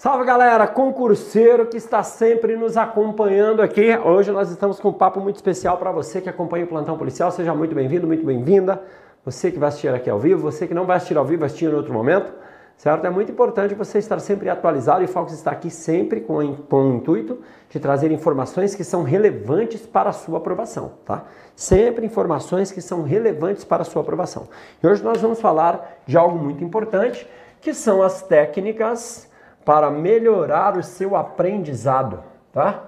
Salve galera, concurseiro que está sempre nos acompanhando aqui. Hoje nós estamos com um papo muito especial para você que acompanha o Plantão Policial. Seja muito bem-vindo, muito bem-vinda. Você que vai assistir aqui ao vivo, você que não vai assistir ao vivo, vai assistir em outro momento, certo? É muito importante você estar sempre atualizado e o Fox está aqui sempre com, o intuito de trazer informações que são relevantes para a sua aprovação, tá? Sempre informações que são relevantes para a sua aprovação. E hoje nós vamos falar de algo muito importante, que são as técnicas para melhorar o seu aprendizado, tá?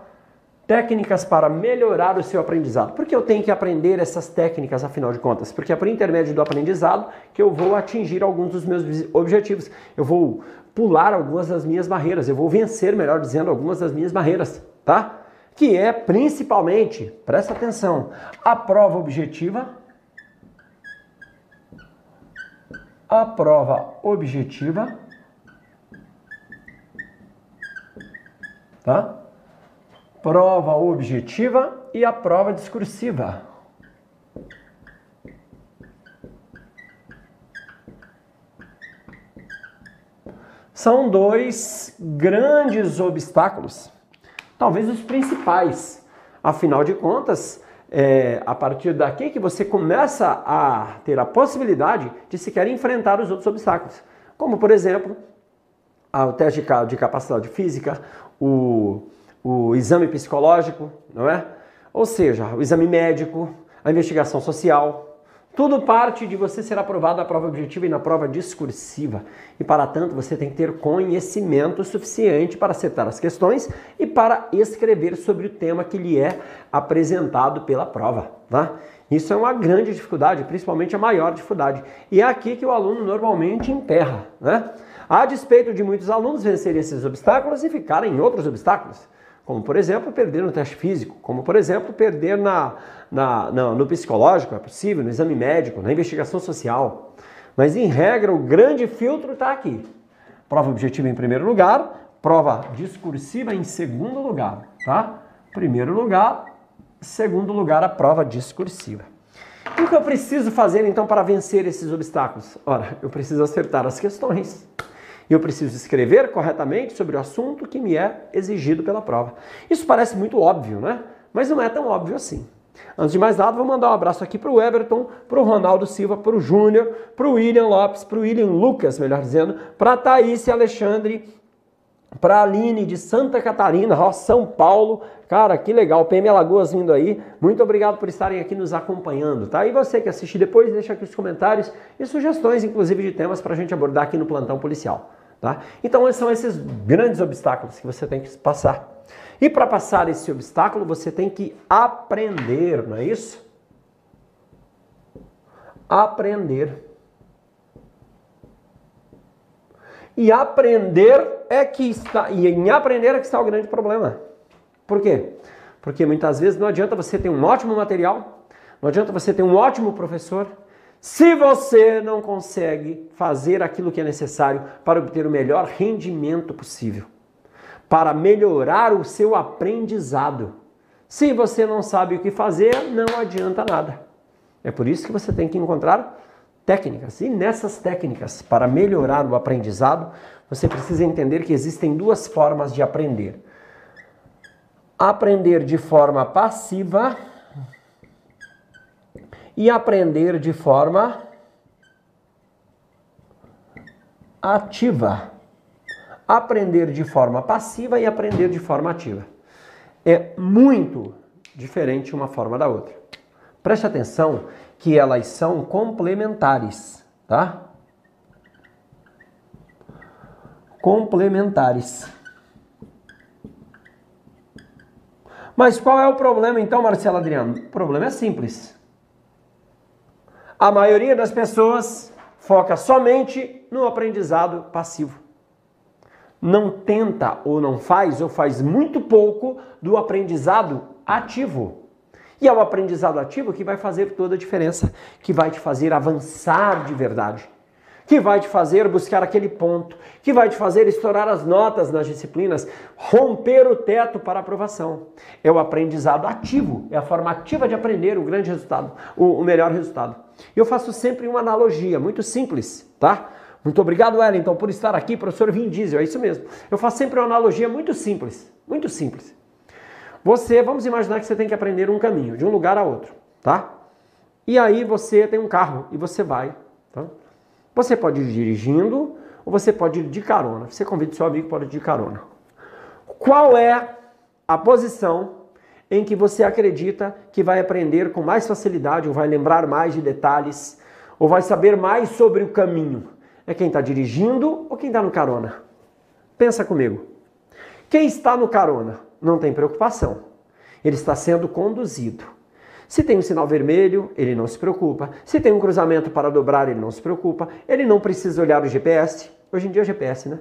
Técnicas para melhorar o seu aprendizado. Por que eu tenho que aprender essas técnicas, afinal de contas? Porque é por intermédio do aprendizado que eu vou atingir alguns dos meus objetivos. Eu vou pular algumas das minhas barreiras, eu vou vencer, melhor dizendo, algumas das minhas barreiras, tá? Que é principalmente, presta atenção, a prova objetiva, a prova objetiva tá? Prova objetiva e a prova discursiva. São dois grandes obstáculos, talvez os principais. Afinal de contas, é a partir daqui que você começa a ter a possibilidade de sequer enfrentar os outros obstáculos. Como, por exemplo, o teste de capacidade física, o, o exame psicológico, não é? Ou seja, o exame médico, a investigação social, tudo parte de você ser aprovado na prova objetiva e na prova discursiva. E para tanto, você tem que ter conhecimento suficiente para acertar as questões e para escrever sobre o tema que lhe é apresentado pela prova, tá? Isso é uma grande dificuldade, principalmente a maior dificuldade. E é aqui que o aluno normalmente emperra, né? A despeito de muitos alunos vencerem esses obstáculos e ficarem em outros obstáculos, como por exemplo perder no teste físico, como por exemplo perder na, na, na, no psicológico, é possível, no exame médico, na investigação social. Mas em regra, o grande filtro está aqui. Prova objetiva em primeiro lugar, prova discursiva em segundo lugar, tá? Primeiro lugar, segundo lugar, a prova discursiva. O que eu preciso fazer então para vencer esses obstáculos? Ora, eu preciso acertar as questões. Eu preciso escrever corretamente sobre o assunto que me é exigido pela prova. Isso parece muito óbvio, né? Mas não é tão óbvio assim. Antes de mais nada, vou mandar um abraço aqui para o Everton, para o Ronaldo Silva, para o Júnior, para o William Lopes, para o William Lucas, melhor dizendo, para a Thaís Alexandre, para a Aline de Santa Catarina, ó, São Paulo. Cara, que legal, PM Alagoas vindo aí. Muito obrigado por estarem aqui nos acompanhando, tá? E você que assistir depois, deixa aqui os comentários e sugestões, inclusive, de temas para a gente abordar aqui no Plantão Policial. Tá? Então, são esses grandes obstáculos que você tem que passar. E para passar esse obstáculo, você tem que aprender, não é isso? Aprender. E aprender é que está, e em aprender é que está o grande problema. Por quê? Porque muitas vezes não adianta você ter um ótimo material, não adianta você ter um ótimo professor, se você não consegue fazer aquilo que é necessário para obter o melhor rendimento possível, para melhorar o seu aprendizado. Se você não sabe o que fazer, não adianta nada. É por isso que você tem que encontrar técnicas. E nessas técnicas, para melhorar o aprendizado, você precisa entender que existem duas formas de aprender: aprender de forma passiva e aprender de forma ativa. Aprender de forma passiva e aprender de forma ativa. É muito diferente uma forma da outra. Preste atenção que elas são complementares, tá? Complementares. Mas qual é o problema então, Marcelo Adriano? O problema é simples a maioria das pessoas foca somente no aprendizado passivo. Não tenta ou não faz ou faz muito pouco do aprendizado ativo. E é o aprendizado ativo que vai fazer toda a diferença, que vai te fazer avançar de verdade que vai te fazer buscar aquele ponto, que vai te fazer estourar as notas nas disciplinas, romper o teto para aprovação. É o aprendizado ativo, é a forma ativa de aprender o grande resultado, o, melhor resultado. Eu faço sempre uma analogia muito simples, tá? Muito obrigado, Wellington, por estar aqui, professor Vin Diesel. É isso mesmo. Eu faço sempre uma analogia muito simples. Muito simples. Você, vamos imaginar que você tem que aprender um caminho de um lugar a outro, tá? E aí você tem um carro e você vai. Tá? Você pode ir dirigindo ou você pode ir de carona. Você convida seu amigo para ir de carona. Qual é a posição em que você acredita que vai aprender com mais facilidade, ou vai lembrar mais de detalhes, ou vai saber mais sobre o caminho? É quem está dirigindo ou quem está no carona? Pensa comigo. Quem está no carona não tem preocupação. Ele está sendo conduzido. Se tem um sinal vermelho, ele não se preocupa. Se tem um cruzamento para dobrar, ele não se preocupa. Ele não precisa olhar o GPS. Hoje em dia é o GPS, né?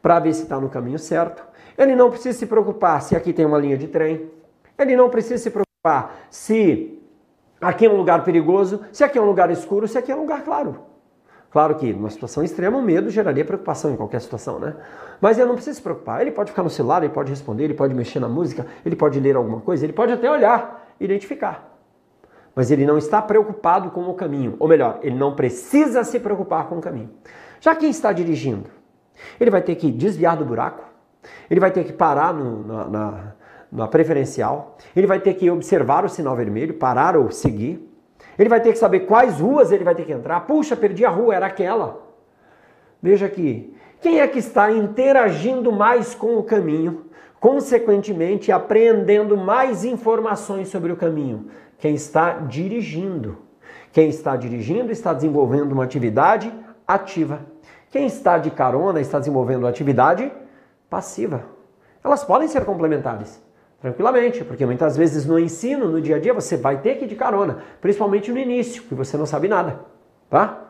Para ver se está no caminho certo. Ele não precisa se preocupar se aqui tem uma linha de trem. Ele não precisa se preocupar se aqui é um lugar perigoso, se aqui é um lugar escuro, se aqui é um lugar claro. Claro que numa situação extrema o medo geraria preocupação em qualquer situação, né? Mas ele não precisa se preocupar. Ele pode ficar no celular, ele pode responder, ele pode mexer na música, ele pode ler alguma coisa, ele pode até olhar, identificar. Mas ele não está preocupado com o caminho. Ou melhor, ele não precisa se preocupar com o caminho. Já quem está dirigindo, ele vai ter que desviar do buraco, ele vai ter que parar no, na, na, na preferencial, ele vai ter que observar o sinal vermelho, parar ou seguir, ele vai ter que saber quais ruas ele vai ter que entrar. Puxa, perdi a rua, era aquela. Veja aqui, quem é que está interagindo mais com o caminho, consequentemente apreendendo mais informações sobre o caminho? Quem está dirigindo. Quem está dirigindo está desenvolvendo uma atividade ativa. Quem está de carona está desenvolvendo uma atividade passiva. Elas podem ser complementares, tranquilamente, porque muitas vezes no ensino, no dia a dia, você vai ter que ir de carona, principalmente no início, que você não sabe nada, tá?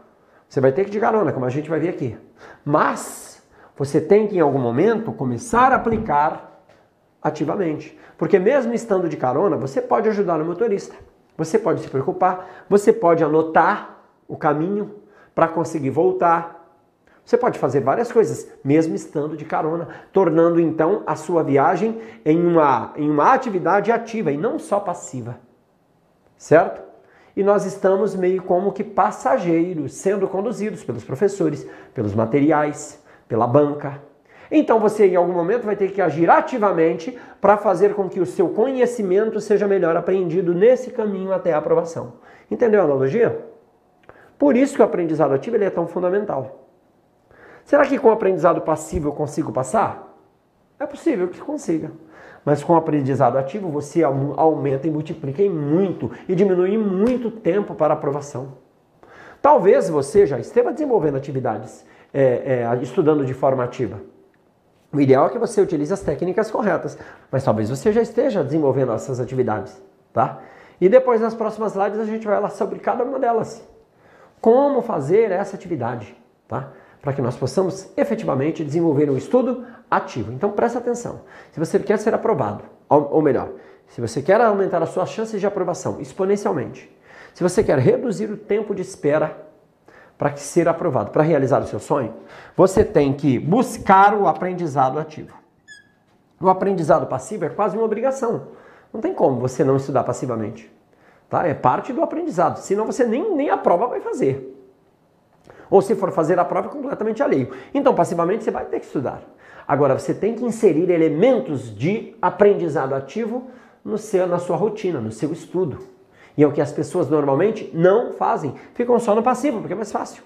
Você vai ter que ir de carona, como a gente vai ver aqui. Mas você tem que em algum momento começar a aplicar ativamente, porque mesmo estando de carona, você pode ajudar o motorista. Você pode se preocupar, você pode anotar o caminho para conseguir voltar, você pode fazer várias coisas, mesmo estando de carona, tornando então a sua viagem em uma, em uma atividade ativa e não só passiva. Certo? E nós estamos meio como que passageiros, sendo conduzidos pelos professores, pelos materiais, pela banca. Então você em algum momento vai ter que agir ativamente para fazer com que o seu conhecimento seja melhor apreendido nesse caminho até a aprovação. Entendeu a analogia? Por isso que o aprendizado ativo é tão fundamental. Será que com o aprendizado passivo eu consigo passar? É possível que consiga. Mas com o aprendizado ativo você aumenta e multiplica em muito e diminui muito tempo para aprovação. Talvez você já esteja desenvolvendo atividades, é, é, estudando de forma ativa. O ideal é que você utilize as técnicas corretas, mas talvez você já esteja desenvolvendo essas atividades, tá? E depois nas próximas lives a gente vai falar sobre cada uma delas. Como fazer essa atividade, tá? Para que nós possamos efetivamente desenvolver um estudo ativo. Então presta atenção. Se você quer ser aprovado, ou melhor, se você quer aumentar as suas chances de aprovação exponencialmente, se você quer reduzir o tempo de espera para ser aprovado, para realizar o seu sonho, você tem que buscar o aprendizado ativo. O aprendizado passivo é quase uma obrigação. Não tem como você não estudar passivamente. Tá? É parte do aprendizado, senão você nem, nem a prova vai fazer. Ou se for fazer a prova, completamente alheio. Então, passivamente, você vai ter que estudar. Agora, você tem que inserir elementos de aprendizado ativo no seu, na sua rotina, no seu estudo. E é o que as pessoas normalmente não fazem. Ficam só no passivo, porque é mais fácil.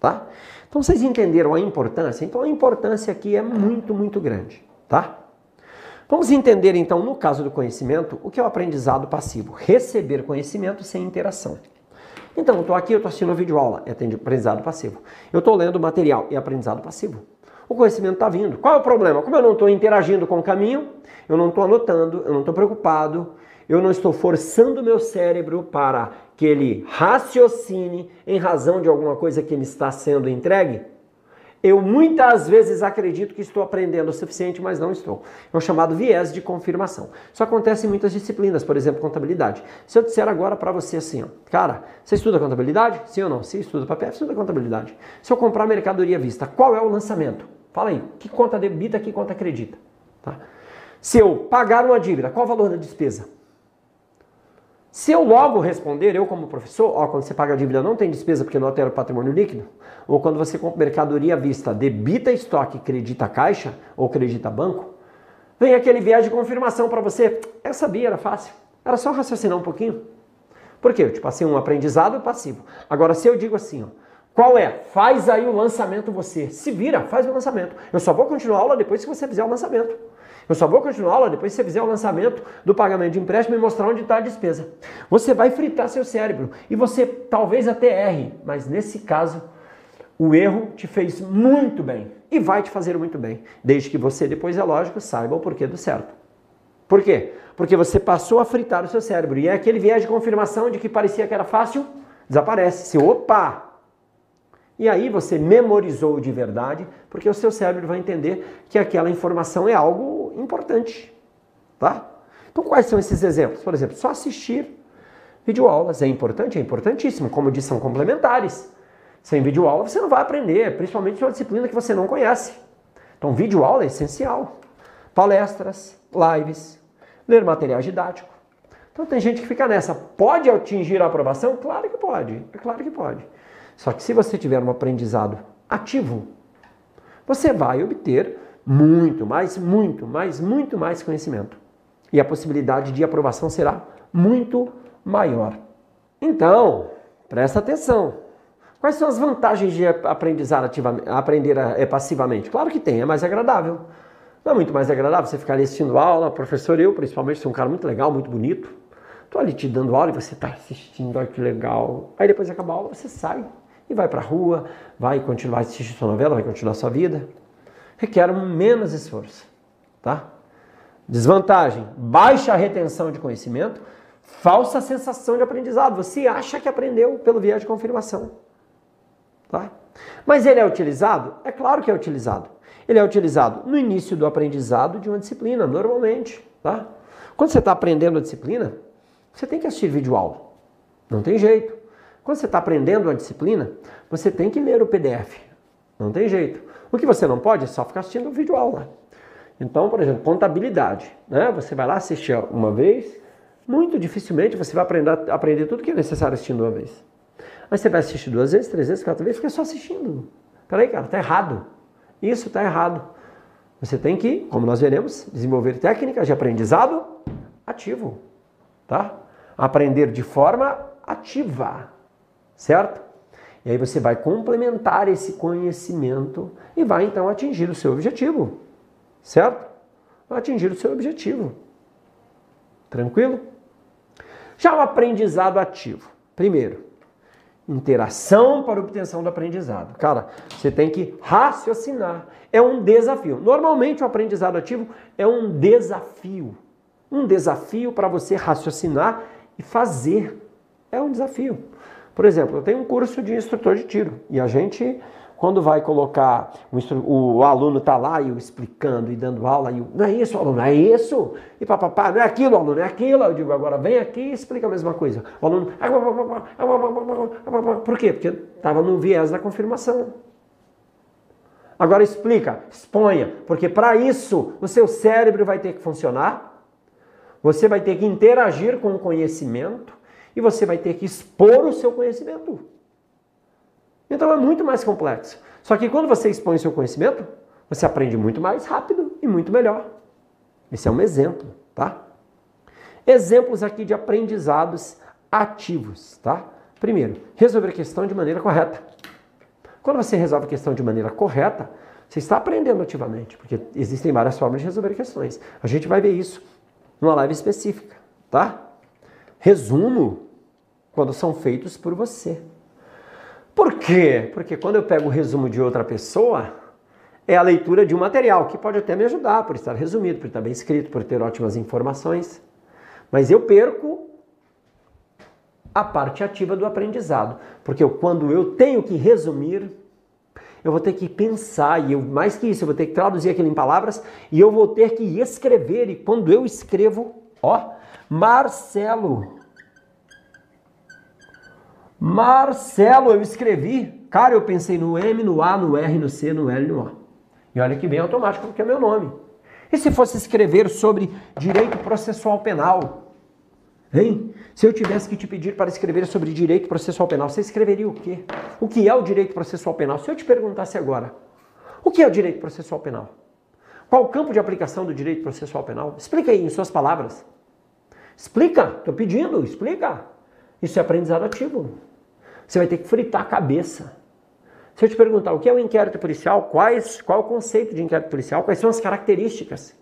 Tá? Então, vocês entenderam a importância? Então, a importância aqui é muito, muito grande. Tá? Vamos entender, então, no caso do conhecimento, o que é o aprendizado passivo. Receber conhecimento sem interação. Então, estou aqui, eu estou assistindo uma videoaula, é aprendizado passivo. Eu estou lendo material, é aprendizado passivo. O conhecimento está vindo. Qual é o problema? Como eu não estou interagindo com o caminho, eu não estou anotando, eu não estou preocupado, eu não estou forçando o meu cérebro para que ele raciocine em razão de alguma coisa que me está sendo entregue, eu muitas vezes acredito que estou aprendendo o suficiente, mas não estou. É o chamado viés de confirmação. Isso acontece em muitas disciplinas, por exemplo, contabilidade. Se eu disser agora para você assim, ó, cara, você estuda contabilidade? Sim ou não? Se estuda papel, estuda contabilidade. Se eu comprar mercadoria à vista, qual é o lançamento? Fala aí, que conta debita, que conta acredita? Tá? Se eu pagar uma dívida, qual o valor da despesa? Se eu logo responder, eu como professor, ó, quando você paga a dívida não tem despesa porque não altera o patrimônio líquido, ou quando você compra mercadoria à vista, debita estoque, credita caixa ou credita banco, vem aquele viés de confirmação para você. Eu sabia, era fácil. Era só raciocinar um pouquinho. Por quê? Eu te passei um aprendizado passivo. Agora, se eu digo assim, ó, qual é? Faz aí o lançamento você. Se vira, faz o lançamento. Eu só vou continuar a aula depois que você fizer o lançamento. Eu só vou continuar a aula depois que você fizer o lançamento do pagamento de empréstimo e mostrar onde está a despesa. Você vai fritar seu cérebro e você talvez até erre, mas nesse caso o erro te fez muito bem e vai te fazer muito bem, desde que você depois, é lógico, saiba o porquê do certo. Por quê? Porque você passou a fritar o seu cérebro e é aquele viés de confirmação de que parecia que era fácil, desaparece. Se opa, e aí você memorizou de verdade, porque o seu cérebro vai entender que aquela informação é algo importante, tá? Então quais são esses exemplos? Por exemplo, só assistir videoaulas é importante, é importantíssimo, como disse, são complementares. Sem videoaula você não vai aprender, principalmente uma disciplina que você não conhece. Então videoaula é essencial. Palestras, lives, ler material didático. Então tem gente que fica nessa, pode atingir a aprovação? Claro que pode, é claro que pode. Só que se você tiver um aprendizado ativo, você vai obter muito mais, muito mais, muito mais conhecimento. E a possibilidade de aprovação será muito maior. Então, presta atenção. Quais são as vantagens de aprendizar ativamente, aprender é, passivamente? Claro que tem, é mais agradável. Não é muito mais agradável você ficar ali assistindo aula, professor, eu principalmente sou um cara muito legal, muito bonito. Estou ali te dando aula e você está assistindo, olha que legal. Aí depois acaba a aula, você sai e vai para a rua, vai continuar assistindo sua novela, vai continuar sua vida. Requer menos esforço, tá? Desvantagem: baixa retenção de conhecimento, falsa sensação de aprendizado. Você acha que aprendeu pelo viés de confirmação, tá? Mas ele é utilizado? É claro que é utilizado. Ele é utilizado no início do aprendizado de uma disciplina, normalmente, tá? Quando você está aprendendo a disciplina, você tem que assistir vídeo aula. Não tem jeito. Quando você está aprendendo uma disciplina, você tem que ler o PDF. Não tem jeito. O que você não pode é só ficar assistindo o vídeo aula. Então, por exemplo, contabilidade. Né? Você vai lá assistir uma vez, muito dificilmente você vai aprender, aprender tudo que é necessário assistindo uma vez. Mas você vai assistir duas vezes, três vezes, quatro vezes, fica só assistindo. Peraí, cara, tá errado. Isso tá errado. Você tem que, como nós veremos, desenvolver técnicas de aprendizado ativo, tá? Aprender de forma ativa certo? E aí você vai complementar esse conhecimento e vai então atingir o seu objetivo, certo? Vai atingir o seu objetivo. Tranquilo? Já o aprendizado ativo. Primeiro, interação para obtenção do aprendizado. Cara, você tem que raciocinar. É um desafio. Normalmente o aprendizado ativo é um desafio. Um desafio para você raciocinar e fazer. É um desafio. Por exemplo, eu tenho um curso de instrutor de tiro e a gente, quando vai colocar, o, o aluno está lá e eu explicando e dando aula, e eu, não é isso, aluno, é isso, e papapá, não é aquilo, aluno, é aquilo. Eu digo, agora vem aqui e explica a mesma coisa. O aluno, por quê? Porque estava no viés da confirmação. Agora explica, exponha, porque para isso o seu cérebro vai ter que funcionar, você vai ter que interagir com o conhecimento, e você vai ter que expor o seu conhecimento. Então é muito mais complexo. Só que quando você expõe o seu conhecimento, você aprende muito mais rápido e muito melhor. Esse é um exemplo, tá? Exemplos aqui de aprendizados ativos, tá? Primeiro, resolver a questão de maneira correta. Quando você resolve a questão de maneira correta, você está aprendendo ativamente, porque existem várias formas de resolver questões. A gente vai ver isso numa live específica, tá? Resumo quando são feitos por você. Por quê? Porque quando eu pego o resumo de outra pessoa, é a leitura de um material que pode até me ajudar por estar resumido, por estar bem escrito, por ter ótimas informações. Mas eu perco a parte ativa do aprendizado, porque eu, quando eu tenho que resumir, eu vou ter que pensar e eu, mais que isso, eu vou ter que traduzir aquilo em palavras e eu vou ter que escrever e quando eu escrevo, ó, Marcelo Marcelo, eu escrevi. Cara, eu pensei no M, no A, no R, no C, no L, no O. E olha que bem automático, porque é meu nome. E se fosse escrever sobre direito processual penal? Hein? Se eu tivesse que te pedir para escrever sobre direito processual penal, você escreveria o quê? O que é o direito processual penal? Se eu te perguntasse agora, o que é o direito processual penal? Qual o campo de aplicação do direito processual penal? Explica aí em suas palavras. Explica, estou pedindo, explica. Isso é aprendizado ativo. Você vai ter que fritar a cabeça. Se eu te perguntar o que é o inquérito policial, quais, qual é o conceito de inquérito policial, quais são as características?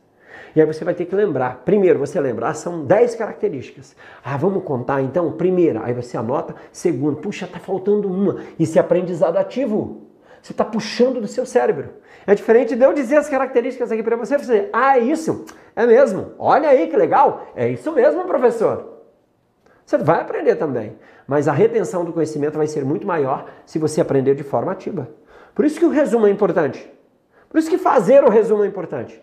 E aí você vai ter que lembrar. Primeiro, você lembrar, são 10 características. Ah, vamos contar então? Primeira, aí você anota. Segundo, puxa, tá faltando uma. Isso é aprendizado ativo. Você está puxando do seu cérebro. É diferente de eu dizer as características aqui para você. Você, ah, é isso. É mesmo. Olha aí que legal. É isso mesmo, professor. Você vai aprender também, mas a retenção do conhecimento vai ser muito maior se você aprender de forma ativa. Por isso que o resumo é importante. Por isso que fazer o resumo é importante.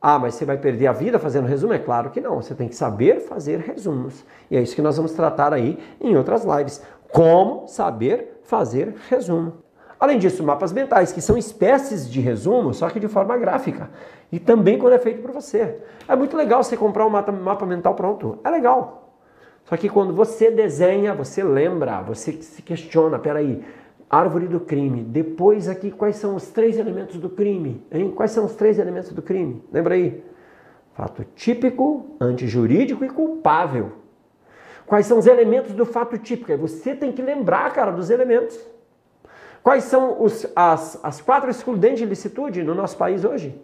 Ah, mas você vai perder a vida fazendo resumo? É claro que não. Você tem que saber fazer resumos. E é isso que nós vamos tratar aí em outras lives. Como saber fazer resumo. Além disso, mapas mentais, que são espécies de resumo, só que de forma gráfica. E também quando é feito por você. É muito legal você comprar um mapa mental pronto. É legal. Só que quando você desenha, você lembra, você se questiona, peraí, árvore do crime, depois aqui quais são os três elementos do crime? Hein? Quais são os três elementos do crime? Lembra aí? Fato típico, antijurídico e culpável. Quais são os elementos do fato típico? Você tem que lembrar, cara, dos elementos. Quais são os, as, as quatro excludentes de licitude no nosso país hoje?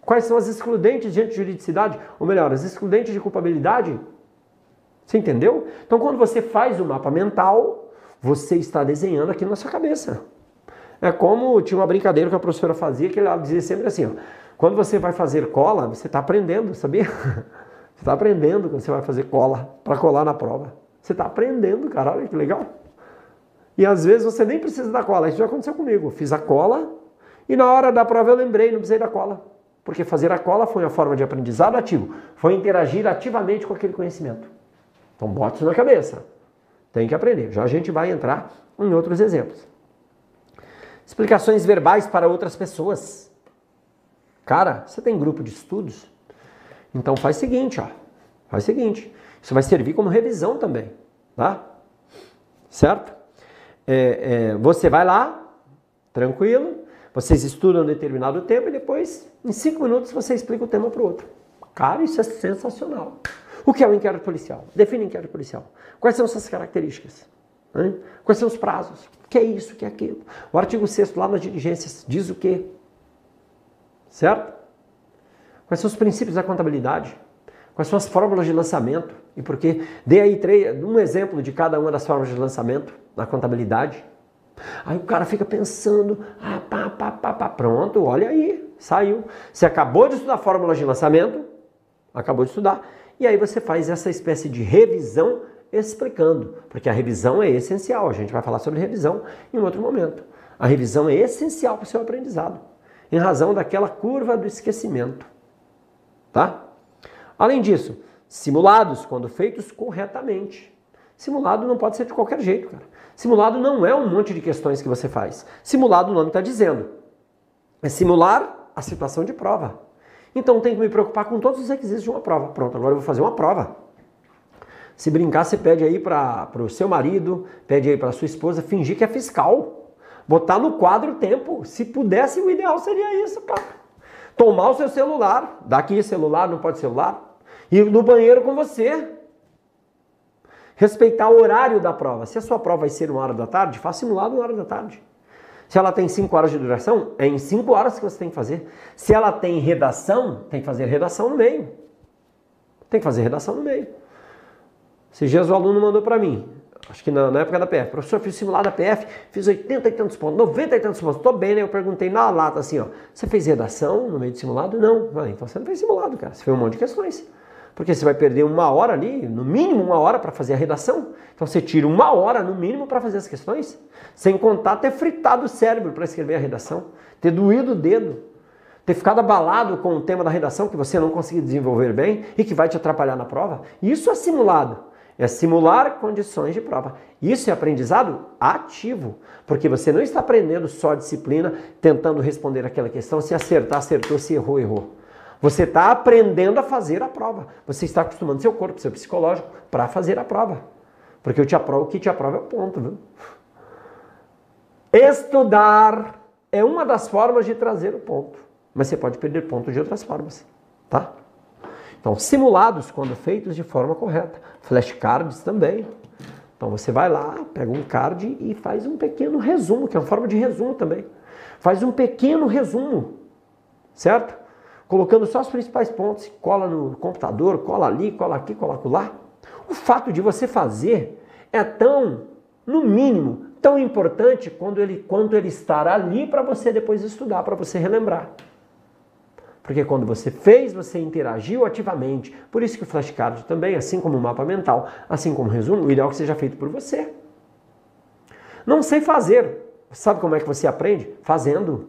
Quais são as excludentes de antijuridicidade? Ou melhor, as excludentes de culpabilidade? Você entendeu? Então, quando você faz o mapa mental, você está desenhando aquilo na sua cabeça. É como tinha uma brincadeira que a professora fazia, que ela dizia sempre assim: ó, quando você vai fazer cola, você está aprendendo, sabia? Você está aprendendo quando você vai fazer cola para colar na prova. Você está aprendendo, cara, olha que legal. E às vezes você nem precisa da cola. Isso já aconteceu comigo. fiz a cola e na hora da prova eu lembrei, não precisei da cola. Porque fazer a cola foi uma forma de aprendizado ativo. Foi interagir ativamente com aquele conhecimento. Então bote isso na cabeça. Tem que aprender. Já a gente vai entrar em outros exemplos. Explicações verbais para outras pessoas. Cara, você tem grupo de estudos? Então faz o seguinte, ó. Faz o seguinte. Isso vai servir como revisão também, tá? Certo? É, é, você vai lá, tranquilo, vocês estudam um determinado tempo e depois, em cinco minutos, você explica o tema para o outro. Cara, isso é sensacional. O que é o inquérito policial? Define inquérito policial. Quais são suas características? Hein? Quais são os prazos? O que é isso, o que é aquilo? O artigo 6 lá nas diligências diz o quê? Certo? Quais são os princípios da contabilidade? Quais são as fórmulas de lançamento? E por quê? Dê aí três, um exemplo de cada uma das fórmulas de lançamento na contabilidade. Aí o cara fica pensando, ah, pá, pá, pá, pá, pronto, olha aí, saiu. Você acabou de estudar fórmulas de lançamento, acabou de estudar, e aí você faz essa espécie de revisão explicando, porque a revisão é essencial. A gente vai falar sobre revisão em outro momento. A revisão é essencial para o seu aprendizado, em razão daquela curva do esquecimento. Tá? Além disso, simulados, quando feitos corretamente. Simulado não pode ser de qualquer jeito, cara. Simulado não é um monte de questões que você faz. Simulado, o nome está dizendo. É simular a situação de prova. Então tem que me preocupar com todos os requisitos de uma prova. Pronto, agora eu vou fazer uma prova. Se brincar, você pede aí para o seu marido, pede aí para sua esposa fingir que é fiscal. Botar no quadro o tempo. Se pudesse, o ideal seria isso, cara. Tomar o seu celular. Daqui celular, não pode celular. Ir no banheiro com você. Respeitar o horário da prova. Se a sua prova vai ser uma hora da tarde, faça simulado uma hora da tarde. Se ela tem 5 horas de duração, é em 5 horas que você tem que fazer. Se ela tem redação, tem que fazer redação no meio. Tem que fazer redação no meio. Esses dias o aluno mandou para mim, acho que na, na, época da PF, professor, fiz simulado da PF, fiz 80 e tantos pontos, 90 e tantos pontos, estou bem, né? Eu perguntei na lata assim, ó, você fez redação no meio do simulado? Não. Ah, então você não fez simulado, cara, você fez um monte de questões. Porque você vai perder uma hora ali, no mínimo uma hora para fazer a redação. Então você tira uma hora no mínimo para fazer as questões. Sem contar ter fritado o cérebro para escrever a redação, ter doído o dedo, ter ficado abalado com o tema da redação que você não conseguiu desenvolver bem e que vai te atrapalhar na prova. Isso é simulado. É simular condições de prova. Isso é aprendizado ativo, porque você não está aprendendo só disciplina, tentando responder aquela questão, se acertar, acertou, se errou, errou. Você está aprendendo a fazer a prova. Você está acostumando seu corpo, seu psicológico, para fazer a prova. Porque o, te aprova, o que te aprova é o ponto. Viu? Estudar é uma das formas de trazer o ponto. Mas você pode perder ponto de outras formas. Tá? Então, simulados quando feitos de forma correta. Flashcards também. Então você vai lá, pega um card e faz um pequeno resumo, que é uma forma de resumo também. Faz um pequeno resumo, certo? Colocando só os principais pontos, cola no computador, cola ali, cola aqui, cola lá. O fato de você fazer é tão, no mínimo, tão importante quando ele, quanto ele estar ali para você depois estudar, para você relembrar. Porque quando você fez, você interagiu ativamente. Por isso que o flashcard também, assim como o mapa mental, assim como o resumo, o ideal é que seja feito por você. Não sei fazer. Sabe como é que você aprende? Fazendo.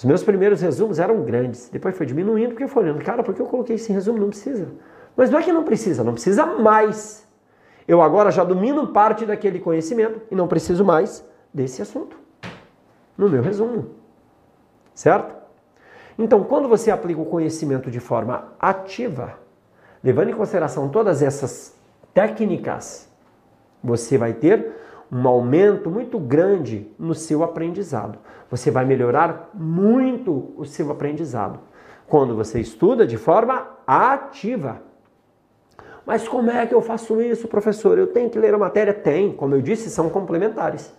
Os meus primeiros resumos eram grandes. Depois foi diminuindo porque eu fui olhando, cara, por que eu coloquei esse resumo? Não precisa. Mas não é que não precisa, não precisa mais. Eu agora já domino parte daquele conhecimento e não preciso mais desse assunto. No meu resumo. Certo? Então, quando você aplica o conhecimento de forma ativa, levando em consideração todas essas técnicas, você vai ter um aumento muito grande no seu aprendizado. Você vai melhorar muito o seu aprendizado quando você estuda de forma ativa. Mas como é que eu faço isso, professor? Eu tenho que ler a matéria? Tem, como eu disse, são complementares.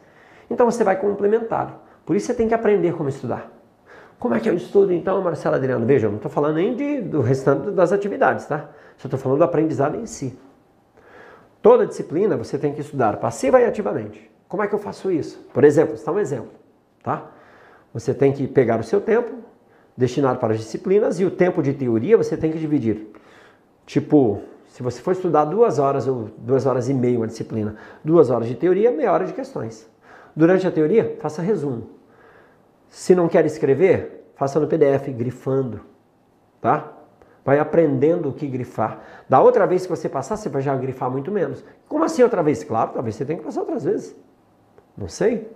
Então você vai complementar. Por isso você tem que aprender como estudar. Como é que eu estudo então, Marcelo Adriano? Veja, eu não estou falando nem de, do restante das atividades, tá? Só estou falando do aprendizado em si. Toda disciplina você tem que estudar passiva e ativamente. Como é que eu faço isso? Por exemplo, está um exemplo, tá? Você tem que pegar o seu tempo, destinar para as disciplinas e o tempo de teoria você tem que dividir. Tipo, se você for estudar duas horas ou duas horas e meia uma disciplina, duas horas de teoria, meia hora de questões. Durante a teoria, faça resumo. Se não quer escrever, faça no PDF, grifando, tá? Vai aprendendo o que grifar. Da outra vez que você passar, você vai já grifar muito menos. Como assim outra vez? Claro, talvez você tenha que passar outras vezes. Não sei.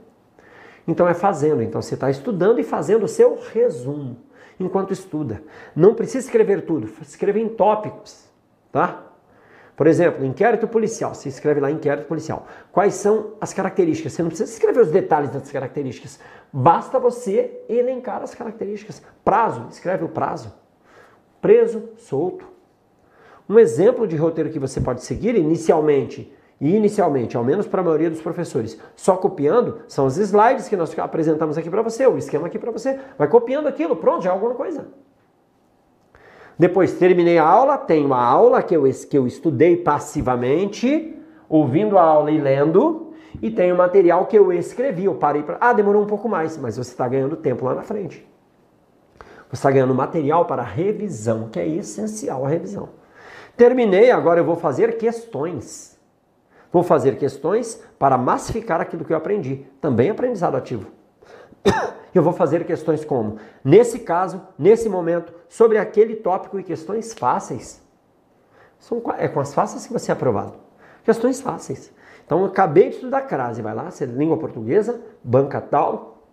Então é fazendo. Então você está estudando e fazendo o seu resumo enquanto estuda. Não precisa escrever tudo, escreva em tópicos, tá? Por exemplo, inquérito policial, se escreve lá inquérito policial. Quais são as características? Você não precisa escrever os detalhes das características. Basta você elencar as características. Prazo, escreve o prazo. Preso, solto. Um exemplo de roteiro que você pode seguir inicialmente, e inicialmente, ao menos para a maioria dos professores, só copiando, são os slides que nós apresentamos aqui para você, o esquema aqui para você. Vai copiando aquilo, pronto, já é alguma coisa. Depois terminei a aula, tenho a aula que eu, que eu estudei passivamente, ouvindo a aula e lendo, e tenho o material que eu escrevi. Eu parei para. Ah, demorou um pouco mais, mas você está ganhando tempo lá na frente. Você está ganhando material para revisão, que é essencial a revisão. Terminei, agora eu vou fazer questões. Vou fazer questões para massificar aquilo que eu aprendi. Também aprendizado ativo. Eu vou fazer questões como, nesse caso, nesse momento, sobre aquele tópico e questões fáceis. São, é com as fáceis que você é aprovado. Questões fáceis. Então, eu acabei de estudar crase, vai lá, você é língua portuguesa, banca tal,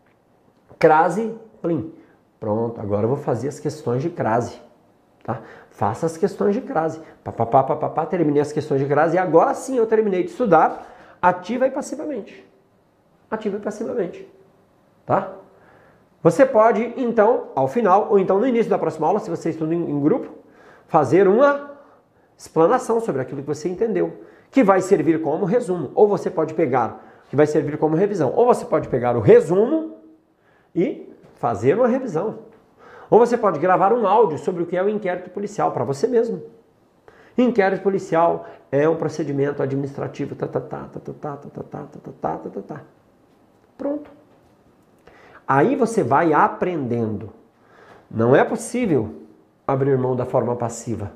crase, plim. Pronto, agora eu vou fazer as questões de crase. Tá? Faça as questões de crase. Papapá, papapá, terminei as questões de crase e agora sim eu terminei de estudar ativa e passivamente. Ativa e passivamente. Tá? Você pode, então, ao final, ou então no início da próxima aula, se você estuda em, em grupo, fazer uma explanação sobre aquilo que você entendeu, que vai servir como resumo. Ou você pode pegar, que vai servir como revisão. Ou você pode pegar o resumo e fazer uma revisão. Ou você pode gravar um áudio sobre o que é o inquérito policial para você mesmo. Inquérito policial é um procedimento administrativo. Tá, tá, tá, tá, tá, tá, tá, tá, tá, tá, tá, tá, tá. Pronto. Aí você vai aprendendo. Não é possível abrir mão da forma passiva,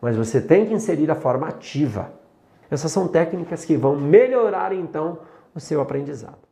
mas você tem que inserir a forma ativa. Essas são técnicas que vão melhorar então o seu aprendizado.